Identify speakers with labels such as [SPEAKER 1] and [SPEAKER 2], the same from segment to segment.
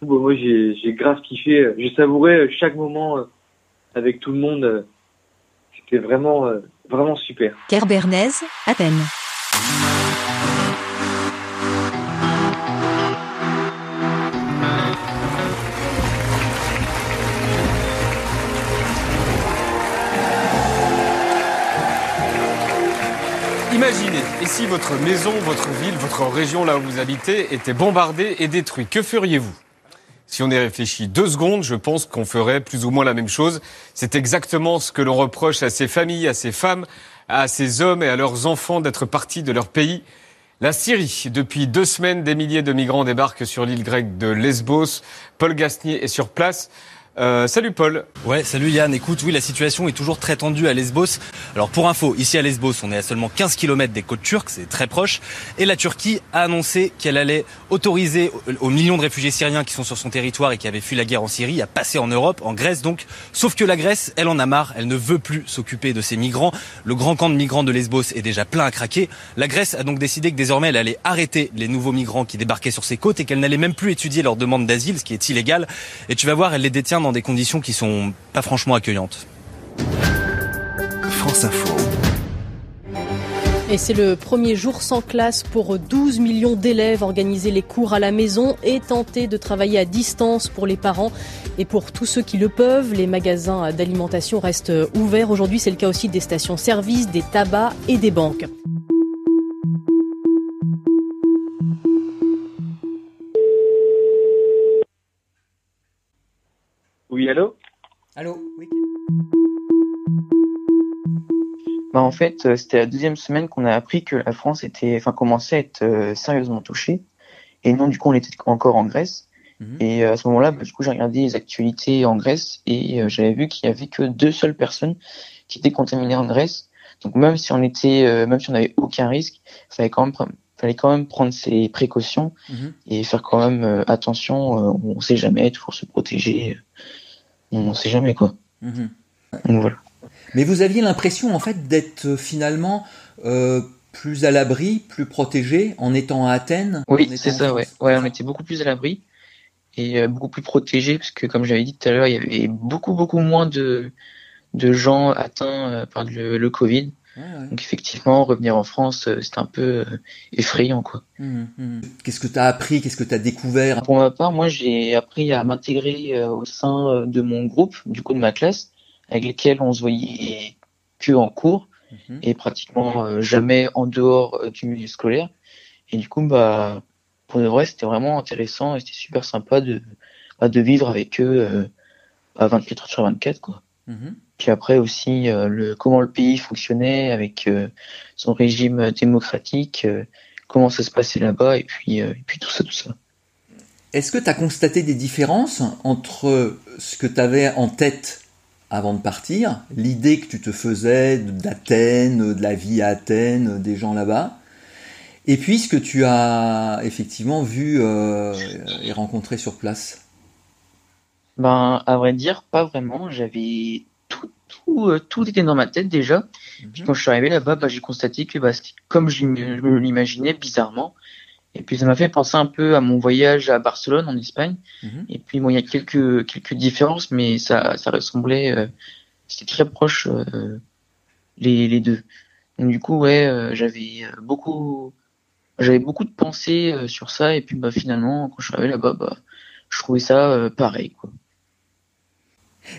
[SPEAKER 1] coup, bah, moi, j'ai, j'ai grave kiffé. J'ai savouré chaque moment euh, avec tout le monde. C'était vraiment, euh, vraiment super.
[SPEAKER 2] Kerbernèse, Athènes.
[SPEAKER 3] Imaginez, et si votre maison, votre ville, votre région là où vous habitez était bombardée et détruite, que feriez-vous? Si on y réfléchit deux secondes, je pense qu'on ferait plus ou moins la même chose. C'est exactement ce que l'on reproche à ces familles, à ces femmes, à ces hommes et à leurs enfants d'être partis de leur pays. La Syrie. Depuis deux semaines, des milliers de migrants débarquent sur l'île grecque de Lesbos. Paul Gasnier est sur place. Euh, salut Paul.
[SPEAKER 4] Ouais, salut Yann. Écoute, oui, la situation est toujours très tendue à Lesbos. Alors pour info, ici à Lesbos, on est à seulement 15 km des côtes turques, c'est très proche. Et la Turquie a annoncé qu'elle allait autoriser aux millions de réfugiés syriens qui sont sur son territoire et qui avaient fui la guerre en Syrie à passer en Europe, en Grèce donc. Sauf que la Grèce, elle en a marre, elle ne veut plus s'occuper de ces migrants. Le grand camp de migrants de Lesbos est déjà plein à craquer. La Grèce a donc décidé que désormais elle allait arrêter les nouveaux migrants qui débarquaient sur ses côtes et qu'elle n'allait même plus étudier leurs demandes d'asile, ce qui est illégal. Et tu vas voir, elle les détient dans des conditions qui sont pas franchement accueillantes.
[SPEAKER 2] France Info. Et c'est le premier jour sans classe pour 12 millions d'élèves. Organiser les cours à la maison et tenter de travailler à distance pour les parents et pour tous ceux qui le peuvent. Les magasins d'alimentation restent ouverts. Aujourd'hui, c'est le cas aussi des stations-service, des tabacs et des banques.
[SPEAKER 1] Allô
[SPEAKER 5] Allô Oui.
[SPEAKER 6] Bah en fait, euh, c'était la deuxième semaine qu'on a appris que la France était, enfin, commençait à être euh, sérieusement touchée. Et non, du coup, on était encore en Grèce. Mhm. Et euh, à ce moment-là, bah, du coup, j'ai regardé les actualités en Grèce et j'avais vu qu'il y avait que deux seules personnes qui étaient contaminées en Grèce. Donc même si on était, même si on n'avait aucun risque, il fallait quand même fallait quand même prendre ses précautions mhm. et faire quand même attention. on ne sait jamais, il faut se protéger on ne sait jamais quoi. Mhm.
[SPEAKER 5] voilà. Mais vous aviez l'impression en fait d'être euh, finalement euh, plus à l'abri, plus protégé en étant à Athènes.
[SPEAKER 6] Oui, c'est ça, ouais. ouais. On était beaucoup plus à l'abri et euh, beaucoup plus protégé parce que comme j'avais dit tout à l'heure, il y avait beaucoup beaucoup moins de de gens atteints par le, le Covid. Donc effectivement, revenir en France, euh, c'était un peu euh, effrayant, quoi. Mmh,
[SPEAKER 5] mmh. Qu'est-ce que tu as appris? Qu'est-ce que tu as découvert?
[SPEAKER 6] Pour ma part, moi, j'ai appris à m'intégrer euh, au sein de mon groupe, du coup de ma classe, avec lesquels on se voyait que en cours mmh. et pratiquement jamais en dehors du milieu scolaire. Et du coup, bah, pour de vrai, c'était vraiment intéressant et c'était super sympa de, bah, de vivre avec eux à 24 heures sur 24, quoi. Puis après aussi euh, le comment le pays fonctionnait avec euh, son régime démocratique, euh, comment ça se passait là-bas et puis et puis tout ça tout ça.
[SPEAKER 5] Est-ce que tu as constaté des différences entre ce que tu avais en tête avant de partir, l'idée que tu te faisais d'Athènes, de la vie à Athènes, des gens là-bas, et puis ce que tu as effectivement vu et rencontré sur place?
[SPEAKER 6] Ben, à vrai dire, pas vraiment. J'avais tout, euh, tout était dans ma tête déjà. Mhm. Puis quand je suis arrivé là-bas, bah, j'ai constaté que bah, c'était comme je me l'imaginais bizarrement. Et puis ça m'a fait penser un peu à mon voyage à Barcelone en Espagne. Mhm. Et puis bon, il y a quelques quelques différences, mais ça ça ressemblait, euh, c'était très proche euh, les les deux. Donc du coup ouais, j'avais beaucoup j'avais beaucoup de pensées sur ça. Et puis bah finalement quand je suis arrivé là-bas, bah je trouvais ça pareil quoi.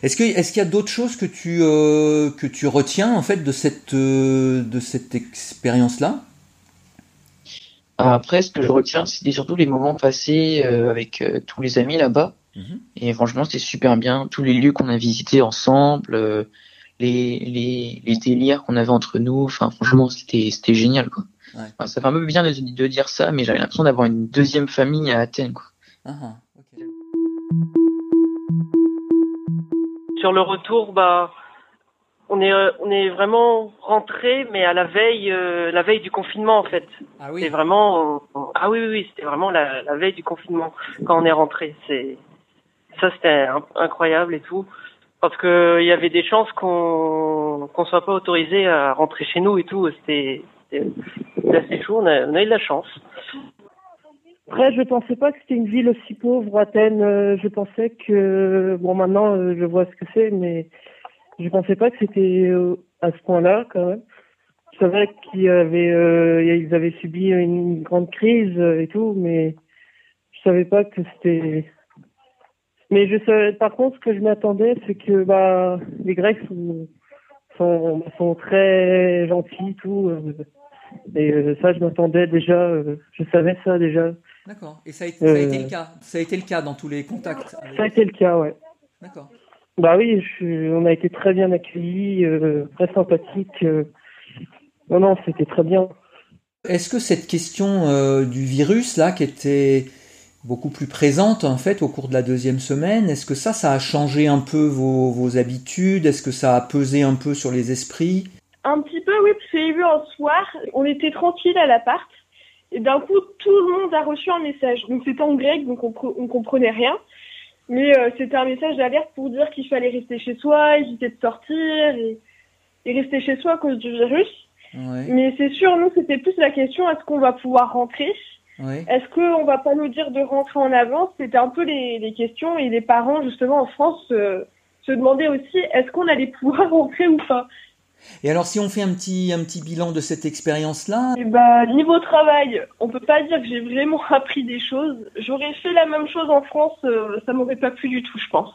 [SPEAKER 5] Est-ce qu'il y a d'autres choses que tu euh, que tu retiens en fait de cette euh, de cette expérience là
[SPEAKER 6] Après, ce que je retiens, c'était surtout les moments passés euh, avec tous les amis là-bas. Mhm. Et franchement, c'était super bien. Tous les lieux qu'on a visités ensemble, les, les, les délires qu'on avait entre nous. Enfin, franchement, c'était génial quoi. Ouais. ça fait un peu bien de, de dire ça, mais j'avais l'impression d'avoir une deuxième famille à Athènes quoi. Ah, ah
[SPEAKER 7] sur le retour, bah, on est, on est vraiment rentré, mais à la veille, euh, la veille du confinement en fait. Ah oui. C'est vraiment, ah oui, oui, oui c'était vraiment la, la, veille du confinement quand on est rentré. C'est, ça c'était incroyable et tout, parce que il y avait des chances qu'on qu'on soit pas autorisé à rentrer chez nous et tout. C'était, assez chaud. On a, on a eu de la chance.
[SPEAKER 8] Après, je pensais pas que c'était une ville aussi pauvre, Athènes. Euh, je pensais que, bon, maintenant, euh, je vois ce que c'est, mais je pensais pas que c'était euh, à ce point-là, quand même. Je savais qu'ils avaient, ils avaient subi une grande crise et tout, mais je savais pas que c'était. Mais je savais, par contre, ce que je m'attendais, c'est que, bah, les Grecs sont, sont, sont très gentils, tout. Et ça, je m'attendais déjà, je savais ça déjà.
[SPEAKER 5] D'accord. Et ça a, été, ça a, été, le cas Ça a été le cas dans tous les contacts
[SPEAKER 8] Ça a été le cas, ouais.
[SPEAKER 5] D'accord.
[SPEAKER 8] Bah oui, on a été très bien accueillis, euh, très sympathiques. Euh. Non, non, c'était très bien.
[SPEAKER 5] Est-ce que cette question euh, du virus, là, qui était beaucoup plus présente, en fait, au cours de la deuxième semaine, est-ce que ça, ça a changé un peu vos, vos habitudes? Est-ce que ça a pesé un peu sur les esprits?
[SPEAKER 9] Un petit peu, oui, parce que j'ai vu un soir, on était tranquille à l'appart, et d'un coup, tout le monde a reçu un message. Donc c'était en grec, donc on, on comprenait rien. Mais euh, c'était un message d'alerte pour dire qu'il fallait rester chez soi, éviter de sortir et, et rester chez soi à cause du virus. Ouais. Mais c'est sûr, nous, c'était plus la question est-ce qu'on va pouvoir rentrer? Ouais. Est-ce qu'on va pas nous dire de rentrer en avance? C'était un peu les, les, questions et les parents, justement, en France, euh, se demandaient aussi est-ce qu'on allait pouvoir rentrer ou pas?
[SPEAKER 5] Et alors, si on fait un petit, un petit bilan de cette expérience-là?
[SPEAKER 9] Eh ben, Niveau travail, on peut pas dire que j'ai vraiment appris des choses. J'aurais fait la même chose en France, euh, ça m'aurait pas plu du tout, je pense.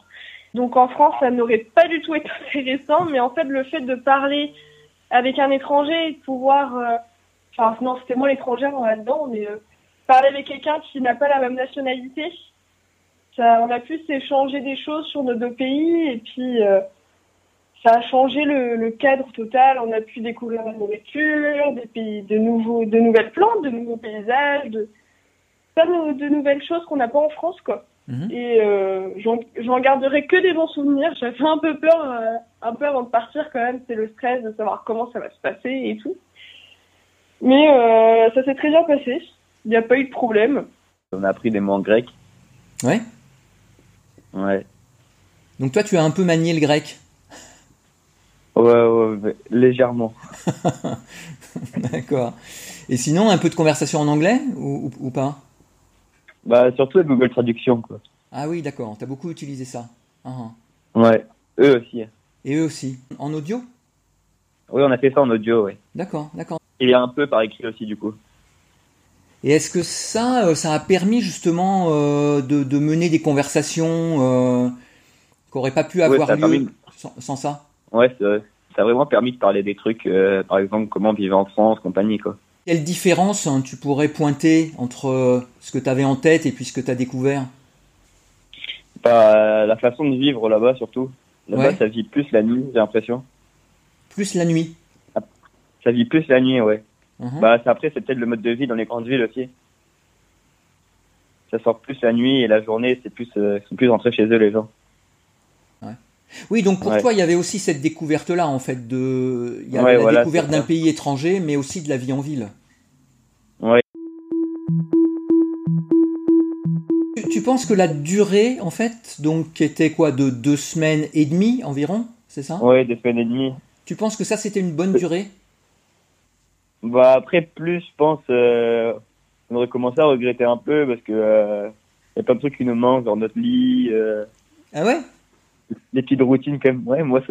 [SPEAKER 9] Donc en France, ça n'aurait pas du tout été intéressant, mais en fait, le fait de parler avec un étranger et de pouvoir... Euh, enfin, non, c'était moi l'étrangère là-dedans, mais euh, parler avec quelqu'un qui n'a pas la même nationalité, ça, on a pu s'échanger des choses sur nos deux pays, et puis ça a changé le, le, cadre total. On a pu découvrir la nourriture, des pays, de nouveaux, de nouvelles plantes, de nouveaux paysages, de plein de, de nouvelles choses qu'on n'a pas en France, quoi. Mhm. Et euh, j'en garderai que des bons souvenirs. J'avais un peu peur, euh, un peu avant de partir quand même. C'est le stress de savoir comment ça va se passer et tout. Mais euh, ça s'est très bien passé. Il n'y a pas eu de problème.
[SPEAKER 10] On a appris des mots en grec.
[SPEAKER 5] Ouais.
[SPEAKER 10] Ouais.
[SPEAKER 5] Donc toi, tu as un peu manié le grec.
[SPEAKER 10] Ouais, ouais, légèrement.
[SPEAKER 5] D'accord. Et sinon, un peu de conversation en anglais ou, ou, pas?
[SPEAKER 10] Bah, surtout avec Google Traduction, quoi.
[SPEAKER 5] Ah oui, d'accord. T'as beaucoup utilisé ça.
[SPEAKER 10] Uh Ouais, eux aussi.
[SPEAKER 5] Et eux aussi. En audio?
[SPEAKER 10] Oui, on a fait ça en audio, oui.
[SPEAKER 5] D'accord, d'accord.
[SPEAKER 10] Et un peu par écrit aussi, du coup.
[SPEAKER 5] Et est-ce que ça, euh, ça a permis justement euh, de, de, mener des conversations euh, qui n'auraient pas pu avoir lieu permis... sans, sans ça?
[SPEAKER 10] Ouais, ça a vraiment permis de parler des trucs, euh, par exemple, comment vivre en France, compagnie, quoi.
[SPEAKER 5] Quelle différence hein, tu pourrais pointer entre euh, ce que tu avais en tête et puis ce que tu as découvert?
[SPEAKER 10] Bah, La façon de vivre là-bas, surtout. Là-bas, ça vit plus la nuit, j'ai l'impression.
[SPEAKER 5] Plus la nuit?
[SPEAKER 10] Ça vit plus la nuit, ouais. Uh-huh. Bah, après, c'est peut-être le mode de vie dans les grandes villes aussi. Ça sort plus la nuit et la journée, c'est plus, euh, sont plus rentrés chez eux, les gens.
[SPEAKER 5] Oui, donc pour toi, il y avait aussi cette découverte-là, en fait, de, il y avait la découverte d'un pays étranger, mais aussi de la vie en ville.
[SPEAKER 10] Ouais.
[SPEAKER 5] Tu, penses que la durée, en fait, donc, était quoi, de deux semaines et demie environ, c'est ça?
[SPEAKER 10] Ouais, deux semaines et demie.
[SPEAKER 5] Tu penses que ça, c'était une bonne durée?
[SPEAKER 10] Bah après, plus, je pense, euh, on aurait commencé à regretter un peu parce que euh, y a plein de trucs qui nous manquent dans notre lit. Euh.
[SPEAKER 5] Ah ouais?
[SPEAKER 10] Des petites routines quand même. Ouais, moi,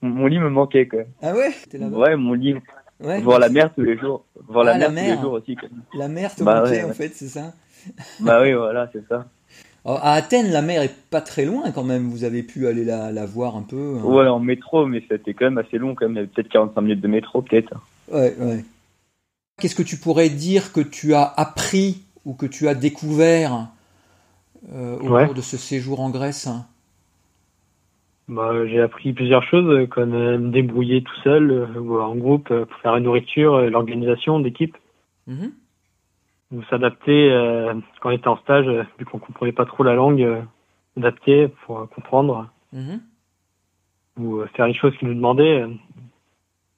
[SPEAKER 10] mon lit me manquait quoi.
[SPEAKER 5] Ah ouais?
[SPEAKER 10] Ouais, mon lit. Ouais, voir la mer tous les jours. Voir la, ah, mer tous les jours aussi.
[SPEAKER 5] La mer te bah, manquait en fait, c'est ça?
[SPEAKER 10] Bah oui, voilà, c'est ça.
[SPEAKER 5] à Athènes, la mer est pas très loin quand même. Vous avez pu aller la, la voir un peu.
[SPEAKER 10] Hein. Ouais, en métro, mais c'était quand même assez long quand même. Peut-être 45 minutes de métro, peut-être.
[SPEAKER 5] Ouais, ouais. Qu'est-ce que tu pourrais dire que tu as appris ou que tu as découvert euh, au cours de ce séjour en Grèce
[SPEAKER 1] bah, j'ai appris plusieurs choses, comme euh, me débrouiller tout seul euh, ou en groupe euh, pour faire la nourriture, l'organisation d'équipe. Mm Ou s'adapter quand on était en stage, vu qu'on comprenait pas trop la langue, adapter pour comprendre. Mhm. Ou faire les choses qu'ils nous demandaient. on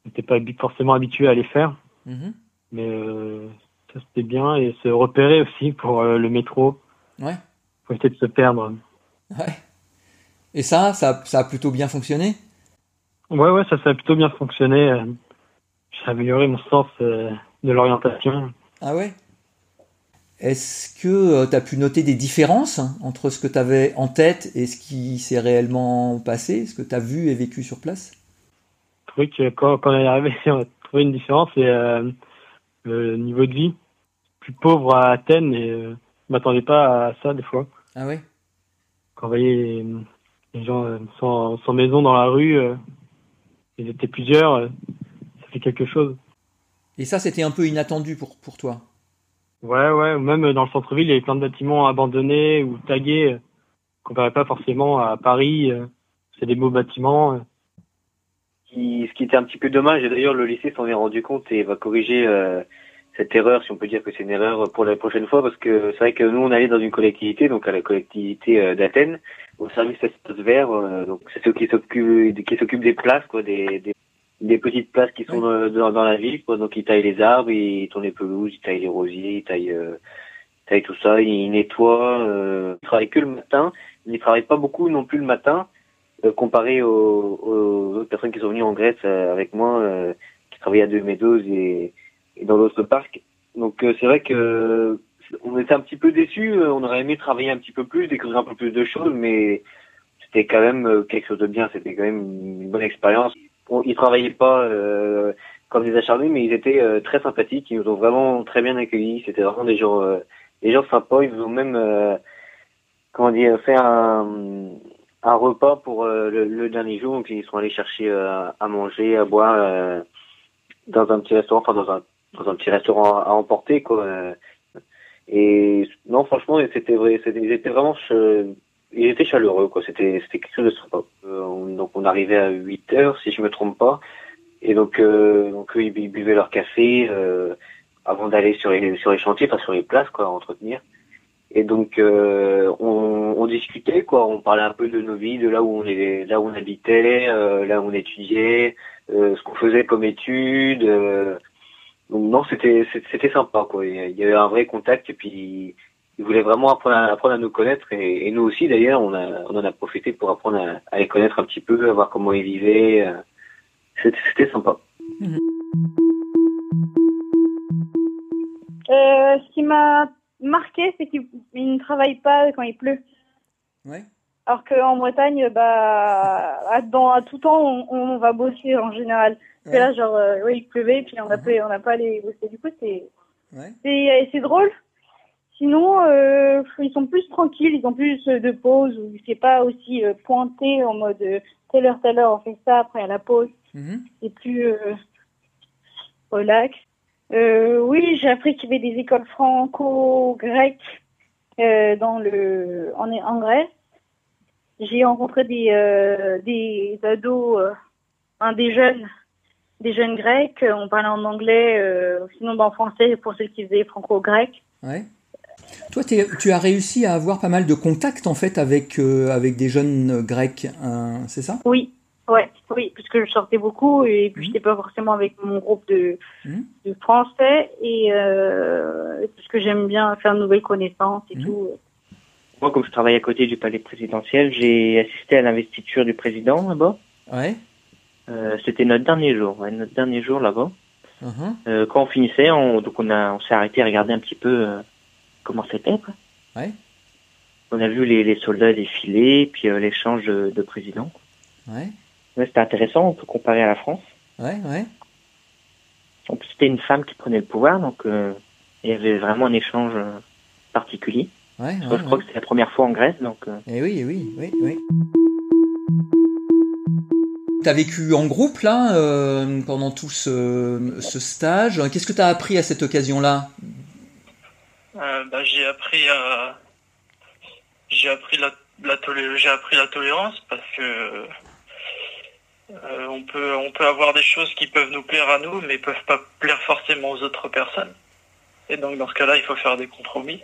[SPEAKER 1] n'était pas forcément habitué à les faire. Mhm. Mais ça c'était bien. Et se repérer aussi pour le métro.
[SPEAKER 5] Ouais.
[SPEAKER 1] Pour éviter de se perdre.
[SPEAKER 5] Ouais. Et ça, ça, ça a plutôt bien fonctionné?
[SPEAKER 1] Ouais, ouais, ça, ça a plutôt bien fonctionné. J'ai amélioré mon sens euh, de l'orientation.
[SPEAKER 5] Ah ouais? Est-ce que tu as pu noter des différences entre ce que tu avais en tête et ce qui s'est réellement passé, ce que tu as vu et vécu sur place?
[SPEAKER 1] Que quand, quand on est arrivé, on a trouvé une différence et le niveau de vie plus pauvre à Athènes et je m'attendais pas à ça des fois.
[SPEAKER 5] Ah ouais?
[SPEAKER 1] Quand on voyait les, gens sans, sans, maison dans la rue, ils étaient plusieurs, ça fait quelque chose.
[SPEAKER 5] Et ça, c'était un peu inattendu pour, pour toi?
[SPEAKER 1] Ouais, ouais, même dans le centre-ville, il y avait plein de bâtiments abandonnés ou tagués qu'on verrait pas forcément à Paris. C'est des beaux bâtiments.
[SPEAKER 11] Ce qui était un petit peu dommage, et d'ailleurs le lycée s'en est rendu compte et va corriger euh, cette erreur, si on peut dire que c'est une erreur pour la prochaine fois, parce que c'est vrai que nous on allait dans une collectivité, donc à la collectivité euh, d'Athènes, au service espace vert, euh, donc c'est ceux qui s'occupent qui s'occupent des places, quoi, des, des des petites places qui sont dans, dans, la ville, quoi. Donc ils taillent les arbres, ils tournent les pelouses, ils taillent les rosiers, ils taillent, euh, taillent tout ça, ils nettoient. Euh, ils travaillent que le matin. Ils ne travaillent pas beaucoup non plus le matin, euh, comparé aux, aux, autres personnes qui sont venues en Grèce euh, avec moi, euh, qui travaillaient à deux Médose et, et dans l'autre parc. Donc c'est vrai que on était un petit peu déçus. On aurait aimé travailler un petit peu plus, découvrir un peu plus de choses, mais c'était quand même quelque chose de bien. C'était quand même une bonne expérience ils travaillaient pas euh, comme des acharnés, mais ils étaient euh, très sympathiques. Ils nous ont vraiment très bien accueillis. C'était vraiment des gens, euh, des gens sympas. Ils nous ont même, comment dire, fait un, un repas pour le, le, dernier jour. Donc ils sont allés chercher à manger, à boire dans un petit restaurant, enfin dans un dans un petit restaurant à, emporter quoi. Et non, franchement, c'était vrai, ils étaient vraiment il était chaleureux, quoi. C'était, c'était quelque chose de sympa. Euh, donc on arrivait à 8 heures, si je me trompe pas. Et donc, euh, donc eux, ils buvaient leur café euh, avant d'aller sur les sur les chantiers, enfin sur les places, quoi, à entretenir. Et donc euh, on, on, discutait, quoi. On parlait un peu de nos vies, de là où on est, là où on habitait, euh, là où on étudiait, ce qu'on faisait comme études. Donc non, c'était c'était sympa, quoi. Il y avait un vrai contact et puis ils voulaient vraiment apprendre à, apprendre à nous connaître et, et nous aussi d'ailleurs on, a, on en a profité pour apprendre à, à, les connaître un petit peu, à voir comment ils vivaient. Euh, c'était sympa.
[SPEAKER 12] Euh, ce qui m'a marqué, c'est qu'ils ne travaillent pas quand il pleut.
[SPEAKER 5] Ouais.
[SPEAKER 12] Alors qu'en Bretagne, bah, à, dans, à tout temps, on, on va bosser en général. Ouais. là, genre, euh, oui, il pleuvait, puis on n'a mhm. pas, on n'a pas allé bosser. Du coup, c'est, ouais. c'est drôle Sinon, euh, ils sont plus tranquilles, ils ont plus de pauses, où c'est pas aussi euh, pointé en mode euh, telle heure, telle heure, on fait ça, après à la pause. Mhm. C'est plus euh, relax. Euh, oui, j'ai appris qu'il y avait des écoles franco-grecques euh, dans le en, en Grèce. J'ai rencontré des des ados, un des jeunes, des jeunes grecs. On parlait en anglais, sinon en français pour ceux qui faisaient franco-grec.
[SPEAKER 5] Ouais. Toi, tu as réussi à avoir pas mal de contacts en fait avec euh, avec des jeunes grecs, hein, c'est ça?
[SPEAKER 12] Oui, ouais, oui, puisque je sortais beaucoup et puis mmh. j'étais pas forcément avec mon groupe de, mmh. de français et euh, puisque j'aime bien faire de nouvelles connaissances et mmh. tout.
[SPEAKER 6] Moi, comme je travaille à côté du palais présidentiel, j'ai assisté à l'investiture du président là-bas.
[SPEAKER 5] Ouais.
[SPEAKER 6] Euh, C'était notre dernier jour, ouais, notre dernier jour là-bas. Uh-huh. Euh, quand on finissait, on, donc on a, on s'est arrêté à regarder un petit peu euh, comment c'était. Quoi.
[SPEAKER 5] Ouais.
[SPEAKER 6] On a vu les, les soldats défiler, puis euh, l'échange de, de présidents.
[SPEAKER 5] Ouais.
[SPEAKER 6] ouais c'était intéressant, on peut comparer à la France.
[SPEAKER 5] Ouais, ouais.
[SPEAKER 6] C'était une femme qui prenait le pouvoir, donc euh, il y avait vraiment un échange particulier.
[SPEAKER 5] Ouais,
[SPEAKER 6] je crois que c'est la première fois en Grèce, donc. Euh...
[SPEAKER 5] Eh oui, eh oui, oui, oui. Tu as vécu en groupe là euh, pendant tout ce, stage. Qu'est-ce que tu as appris à cette occasion-là?
[SPEAKER 13] Euh, bah, j'ai appris j'ai appris la, la appris la tolérance parce que euh, on peut on peut avoir des choses qui peuvent nous plaire à nous mais peuvent pas plaire forcément aux autres personnes et donc dans ce cas-là il faut faire des compromis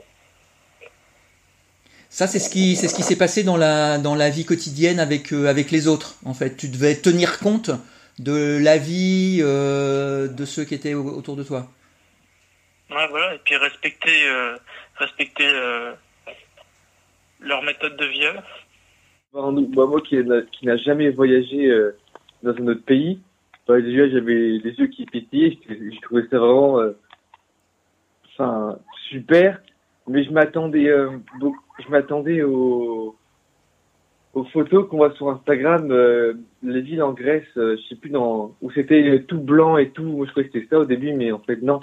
[SPEAKER 5] ça c'est ce qui c'est ce qui s'est passé dans la dans la vie quotidienne avec euh, avec les autres en fait tu devais tenir compte de la vie euh, de ceux qui étaient autour de toi
[SPEAKER 13] Ouais, voilà, et puis respecter, euh, respecter euh, leur méthode de vie.
[SPEAKER 10] Bah, moi qui, qui n'a jamais voyagé euh, dans un autre pays, bah, déjà j'avais les yeux qui pétillaient, je, trouvais ça vraiment enfin, super.
[SPEAKER 14] mais je m'attendais, euh, je m'attendais aux, aux photos qu'on voit sur Instagram, euh, les villes en Grèce, je sais plus dans, où c'était tout blanc et tout. Moi, je croyais que c'était ça au début, mais en fait non.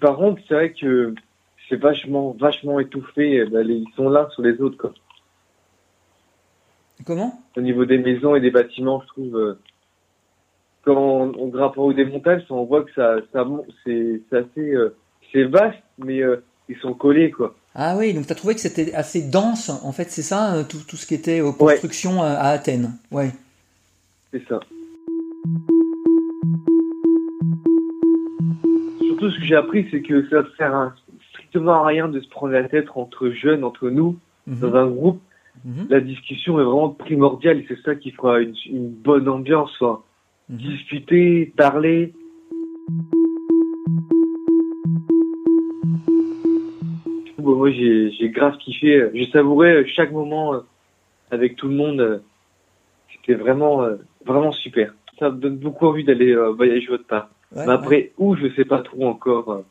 [SPEAKER 14] Par contre, c'est vrai que c'est vachement, vachement étouffé. Ben, ils sont là sur les autres, quoi.
[SPEAKER 5] Comment?
[SPEAKER 14] Au niveau des maisons et des bâtiments, je trouve. quand on, grimpe en haut des montagnes, on voit que ça, ça c'est assez, c'est vaste, mais ils sont collés, quoi.
[SPEAKER 5] Ah oui, donc tu as trouvé que c'était assez dense, en fait, c'est ça, euh, tout, tout, ce qui était aux constructions à, Athènes. Ouais.
[SPEAKER 14] C'est ça. Surtout, ce que j'ai appris, c'est que ça sert strictement à rien de se prendre la tête entre jeunes, entre nous, mhm. dans un groupe. Mhm. La discussion est vraiment primordiale et c'est ça qui fera une, bonne ambiance. Mhm. Discuter, parler. J'ai grave kiffé. J'ai savouré chaque moment euh, avec tout le monde. Euh, c'était vraiment euh, vraiment super. Ça me donne beaucoup envie d'aller voyager autre part. Mais après où je sais pas trop encore.